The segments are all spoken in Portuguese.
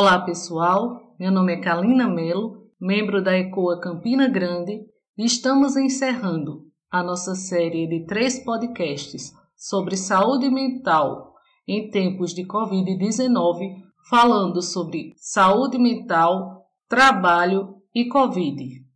Olá pessoal, meu nome é Kalina Melo, membro da ECOA Campina Grande, e estamos encerrando a nossa série de três podcasts sobre saúde mental em tempos de Covid-19, falando sobre saúde mental, trabalho e Covid.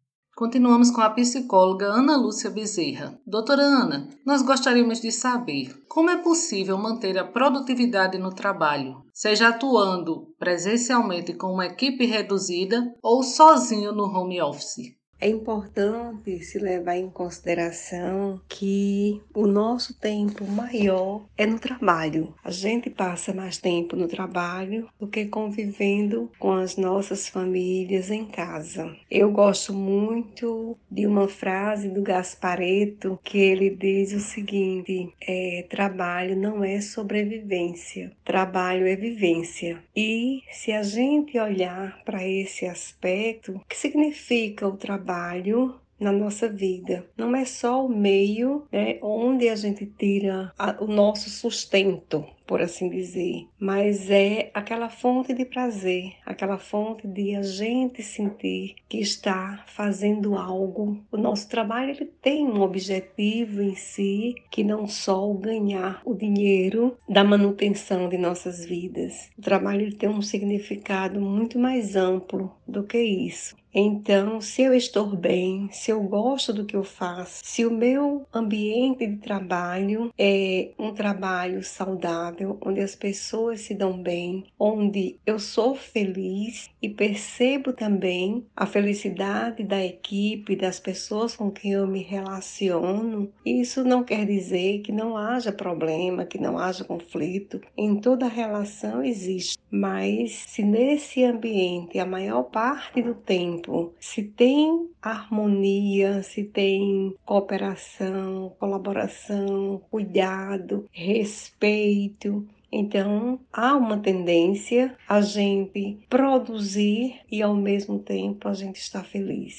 Continuamos com a psicóloga Ana Lúcia Bezerra. Doutora Ana, nós gostaríamos de saber como é possível manter a produtividade no trabalho, seja atuando presencialmente com uma equipe reduzida ou sozinho no home office. É importante se levar em consideração que o nosso tempo maior é no trabalho. A gente passa mais tempo no trabalho do que convivendo com as nossas famílias em casa. Eu gosto muito de uma frase do Gaspareto que ele diz o seguinte: é, trabalho não é sobrevivência, trabalho é vivência. E se a gente olhar para esse aspecto, o que significa o trabalho? Trabalho na nossa vida. Não é só o meio né, onde a gente tira a, o nosso sustento, por assim dizer, mas é aquela fonte de prazer, aquela fonte de a gente sentir que está fazendo algo. O nosso trabalho ele tem um objetivo em si, que não só o ganhar o dinheiro da manutenção de nossas vidas. O trabalho ele tem um significado muito mais amplo do que isso. Então, se eu estou bem, se eu gosto do que eu faço, se o meu ambiente de trabalho é um trabalho saudável, onde as pessoas se dão bem, onde eu sou feliz e percebo também a felicidade da equipe, das pessoas com quem eu me relaciono, isso não quer dizer que não haja problema, que não haja conflito. Em toda relação existe, mas se nesse ambiente a maior parte do tempo tempo, se tem harmonia, se tem cooperação, colaboração, cuidado, respeito, então, há uma tendência a gente produzir e ao mesmo tempo a gente estar feliz.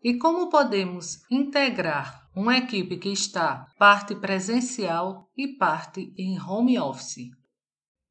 E como podemos integrar uma equipe que está parte presencial e parte em home office?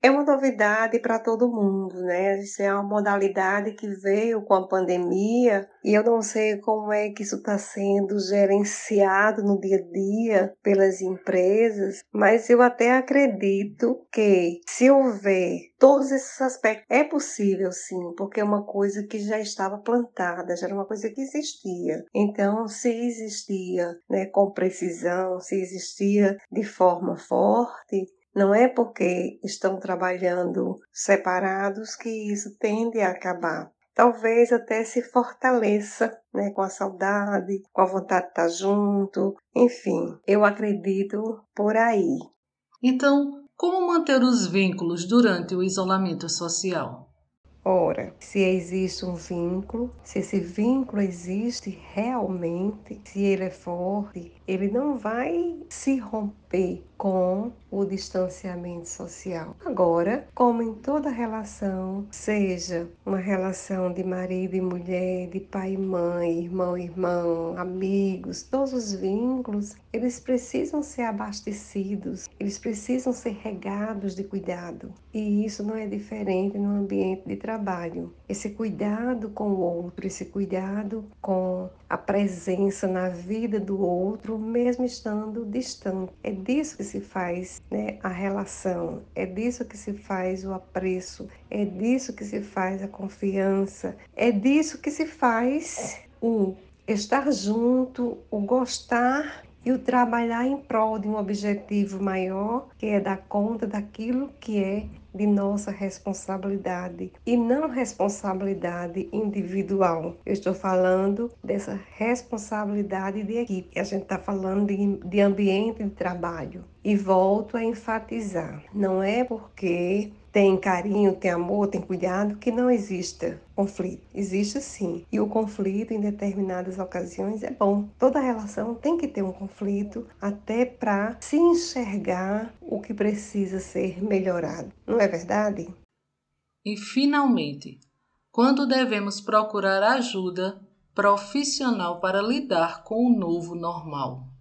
É uma novidade para todo mundo, né? Isso é uma modalidade que veio com a pandemia e eu não sei como é que isso está sendo gerenciado no dia a dia pelas empresas, mas eu até acredito que se houver todos esses aspectos, é possível sim, porque é uma coisa que já estava plantada, já era uma coisa que existia. Então, se existia né, com precisão, se existia de forma forte, não é porque estão trabalhando separados que isso tende a acabar. Talvez até se fortaleça né, com a saudade, com a vontade de estar junto. Enfim, eu acredito por aí. Então, como manter os vínculos durante o isolamento social? Ora, se existe um vínculo, se esse vínculo existe realmente, se ele é forte, ele não vai se romper com o distanciamento social. Agora, como em toda relação, seja uma relação de marido e mulher, de pai e mãe, irmão e irmão, amigos, todos os vínculos, eles precisam ser abastecidos, eles precisam ser regados de cuidado. E isso não é diferente no ambiente de trabalho. Esse cuidado com o outro, esse cuidado com a presença na vida do outro, mesmo estando distante. É disso que se faz né, a relação, é disso que se faz o apreço, é disso que se faz a confiança, é disso que se faz o estar junto, o gostar e o trabalhar em prol de um objetivo maior, que é dar conta daquilo que é de nossa responsabilidade e não responsabilidade individual. Eu estou falando dessa responsabilidade de equipe. A gente está falando de, de ambiente de trabalho. E volto a enfatizar: não é porque tem carinho, tem amor, tem cuidado, que não exista conflito. Existe sim. E o conflito, em determinadas ocasiões, é bom. Toda relação tem que ter um conflito até para se enxergar o que precisa ser melhorado. Não é verdade? E, finalmente, quando devemos procurar ajuda profissional para lidar com o novo normal?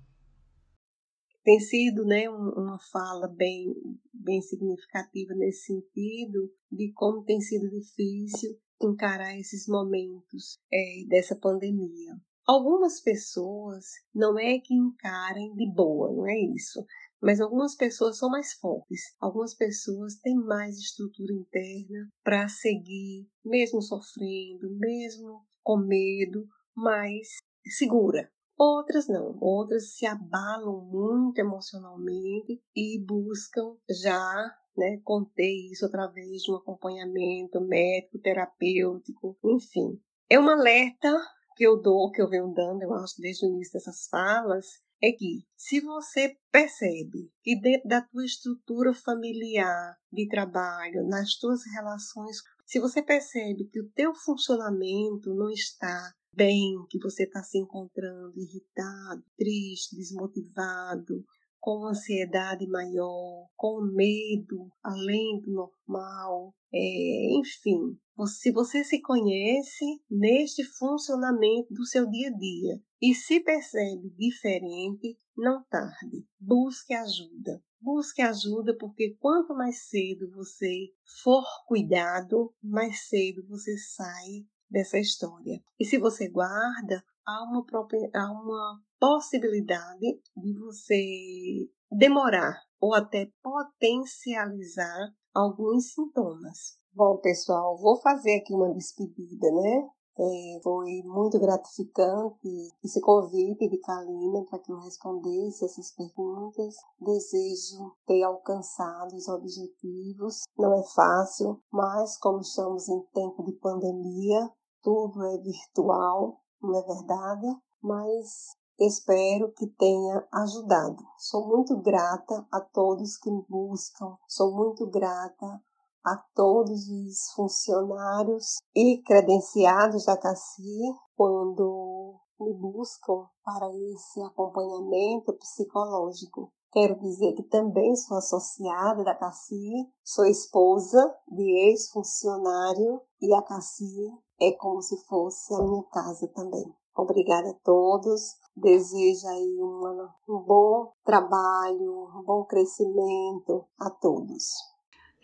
Tem sido né, uma fala bem, bem significativa nesse sentido de como tem sido difícil encarar esses momentos é, dessa pandemia. Algumas pessoas não é que encarem de boa, não é isso. Mas algumas pessoas são mais fortes, algumas pessoas têm mais estrutura interna para seguir, mesmo sofrendo, mesmo com medo, mas segura. Outras não, outras se abalam muito emocionalmente e buscam já né, conter isso através de um acompanhamento médico, terapêutico, enfim. É um alerta que eu dou, que eu venho dando, eu acho, desde o início dessas falas, é que se você percebe que dentro da tua estrutura familiar de trabalho, nas tuas relações, se você percebe que o teu funcionamento não está bem, que você está se encontrando irritado, triste, desmotivado, com ansiedade maior, com medo além do normal, é, enfim, se você se conhece neste funcionamento do seu dia a dia e se percebe diferente, não tarde, busque ajuda. Busque ajuda porque quanto mais cedo você for cuidado, mais cedo você sai dessa história. E se você guarda, há uma, própria, há uma possibilidade de você demorar ou até potencializar alguns sintomas. Bom, pessoal, vou fazer aqui uma despedida, né? É, foi muito gratificante esse convite de Kalina para que eu respondesse essas perguntas. Desejo ter alcançado os objetivos. Não é fácil, mas como estamos em tempo de pandemia, tudo é virtual, não é verdade? Mas espero que tenha ajudado. Sou muito grata a todos que me buscam, sou muito grata a todos os funcionários e credenciados da CACI quando me buscam para esse acompanhamento psicológico. Quero dizer que também sou associada da CACI, sou esposa de ex-funcionário e a CACI é como se fosse a minha casa também. Obrigada a todos. Desejo aí uma, um bom trabalho, um bom crescimento a todos.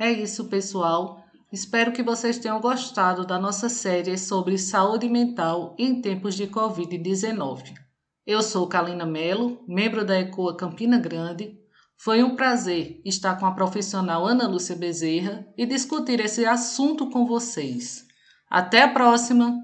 É isso, pessoal. Espero que vocês tenham gostado da nossa série sobre saúde mental em tempos de Covid-19. Eu sou Kalina Melo, membro da ECOA Campina Grande. Foi um prazer estar com a profissional Ana Lúcia Bezerra e discutir esse assunto com vocês. Até a próxima!